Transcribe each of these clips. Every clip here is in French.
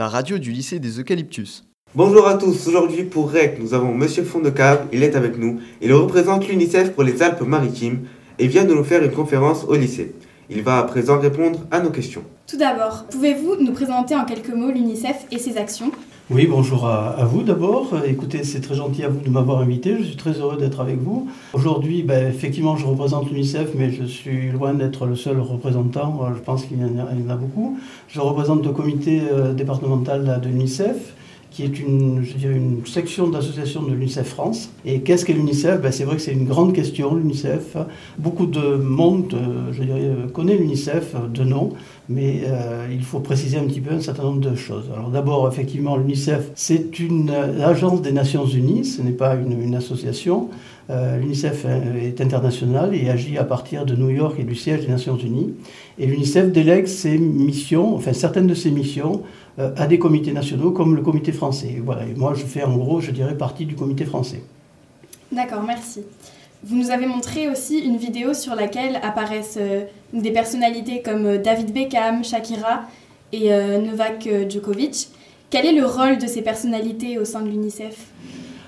la radio du lycée des Eucalyptus. Bonjour à tous, aujourd'hui pour REC, nous avons Monsieur Fondecave, il est avec nous. Il représente l'UNICEF pour les Alpes-Maritimes et vient de nous faire une conférence au lycée. Il va à présent répondre à nos questions. Tout d'abord, pouvez-vous nous présenter en quelques mots l'UNICEF et ses actions? Oui, bonjour à, vous d'abord. Écoutez, c'est très gentil à vous de m'avoir invité. Je suis très heureux d'être avec vous. Aujourd'hui, ben, effectivement, je représente l'UNICEF, mais je suis loin d'être le seul représentant. Je pense qu'il y, en a- beaucoup. Je représente le comité euh, départemental de l'UNICEF qui est une, section d'association de l'UNICEF France. Et qu'est-ce qu'est l'UNICEF? Ben, C'est vrai que c'est une grande question, l'UNICEF. Beaucoup de monde, euh, je dirais, euh, connaît l'UNICEF euh, de nom, mais euh, il faut préciser un petit peu un certain nombre de choses. Alors d'abord, effectivement, l'UNICEF, c'est une euh, agence des Nations Unies, ce n'est pas une, association. Euh, L'UNICEF est international et agit à partir de New York et du siège des Nations Unies. Et l'UNICEF délègue ses missions, enfin certaines de ses missions, euh, à des comités nationaux comme le comité français. Voilà. Et moi, je fais en gros, je dirais, partie du comité français. D'accord, merci. Vous nous avez montré aussi une vidéo sur laquelle apparaissent euh, des personnalités comme euh, David Beckham, Shakira et euh, Novak Djokovic. Quel est le rôle de ces personnalités au sein de l'UNICEF?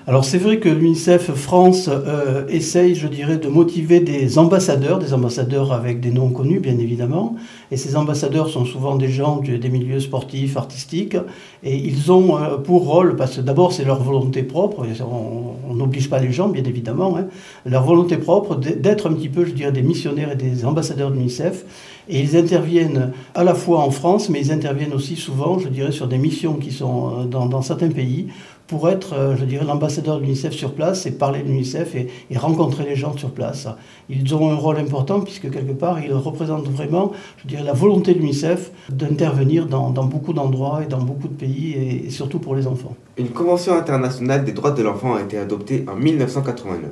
Alors c'est vrai que l'UNICEF France euh, essaye, je dirais, de motiver des ambassadeurs, des ambassadeurs avec des noms connus, bien évidemment. Et ces ambassadeurs sont souvent des gens des milieux sportifs, artistiques. Et ils ont euh, pour rôle, parce que d'abord c'est leur volonté propre, on n'oblige pas les gens, bien évidemment, hein, leur volonté propre d'être un petit peu, je dirais, des missionnaires et des ambassadeurs de l'UNICEF. Et ils interviennent à la fois en France, mais ils interviennent aussi souvent, je dirais, sur des missions qui sont euh, dans, certains pays pour être, euh, je dirais, l'ambassadeur de l'UNICEF sur place et parler de l'UNICEF et, rencontrer les gens sur place. Ils ont un rôle important puisque quelque part, ils représentent vraiment, je dirais, la volonté de l'UNICEF d'intervenir dans, dans beaucoup d'endroits et dans beaucoup de pays et, et surtout pour les enfants. Une convention internationale des droits de l'enfant a été adoptée en 1989.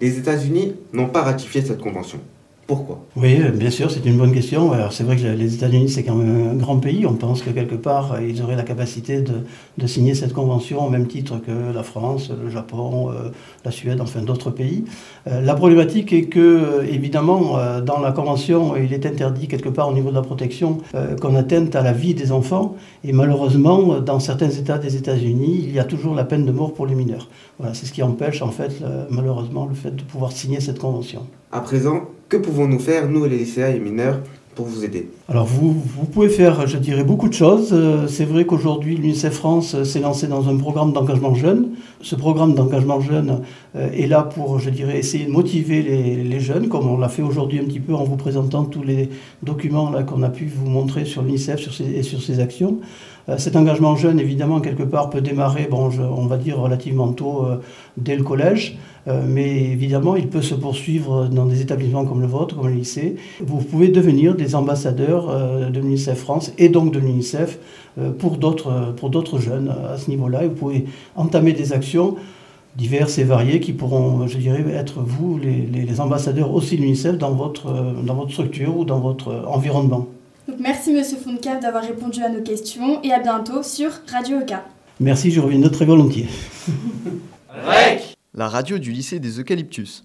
Les États-Unis n'ont pas ratifié cette convention. Pourquoi? Oui, bien sûr, c'est une bonne question. Alors, c'est vrai que les États-Unis, c'est quand même un grand pays. On pense que quelque part, euh, ils auraient la capacité de, de signer cette convention au même titre que la France, le Japon, euh, la Suède, enfin d'autres pays. Euh, la problématique est que, évidemment, euh, dans la convention, il est interdit quelque part au niveau de la protection qu'on atteigne à la vie des enfants. Et malheureusement, dans certains États des États-Unis, il y a toujours la peine de mort pour les mineurs. Voilà, c'est ce qui empêche, en fait, malheureusement, le fait de pouvoir signer cette convention. À présent, que pouvons-nous faire, nous les lycéens et mineurs, pour vous aider Alors vous, vous pouvez faire, je dirais, beaucoup de choses. Euh, C'est vrai qu'aujourd'hui, l'UNICEF France euh, s'est lancé dans un programme d'engagement jeune. Ce programme d'engagement jeune euh, est là pour, je dirais, essayer de motiver les, jeunes, comme on l'a fait aujourd'hui un petit peu en vous présentant tous les documents qu'on a pu vous montrer sur l'UNICEF et sur ses actions. Cet engagement jeune, évidemment, quelque part, peut démarrer, on va dire relativement tôt, dès le collège, mais évidemment, il peut se poursuivre dans des établissements comme le vôtre, comme le lycée. Vous pouvez devenir des ambassadeurs euh, de l'UNICEF France et donc de l'UNICEF euh, pour d'autres pour d'autres jeunes euh, à ce niveau-là. Et vous pouvez entamer des actions diverses et variées qui pourront, je dirais, être vous, les, les- les ambassadeurs aussi de l'UNICEF dans votre, dans votre structure ou dans votre environnement. Donc, Merci Monsieur Foncave d'avoir répondu à nos questions et à bientôt sur Radio Oka. Merci, je reviendrai très volontiers. La radio du lycée des Eucalyptus.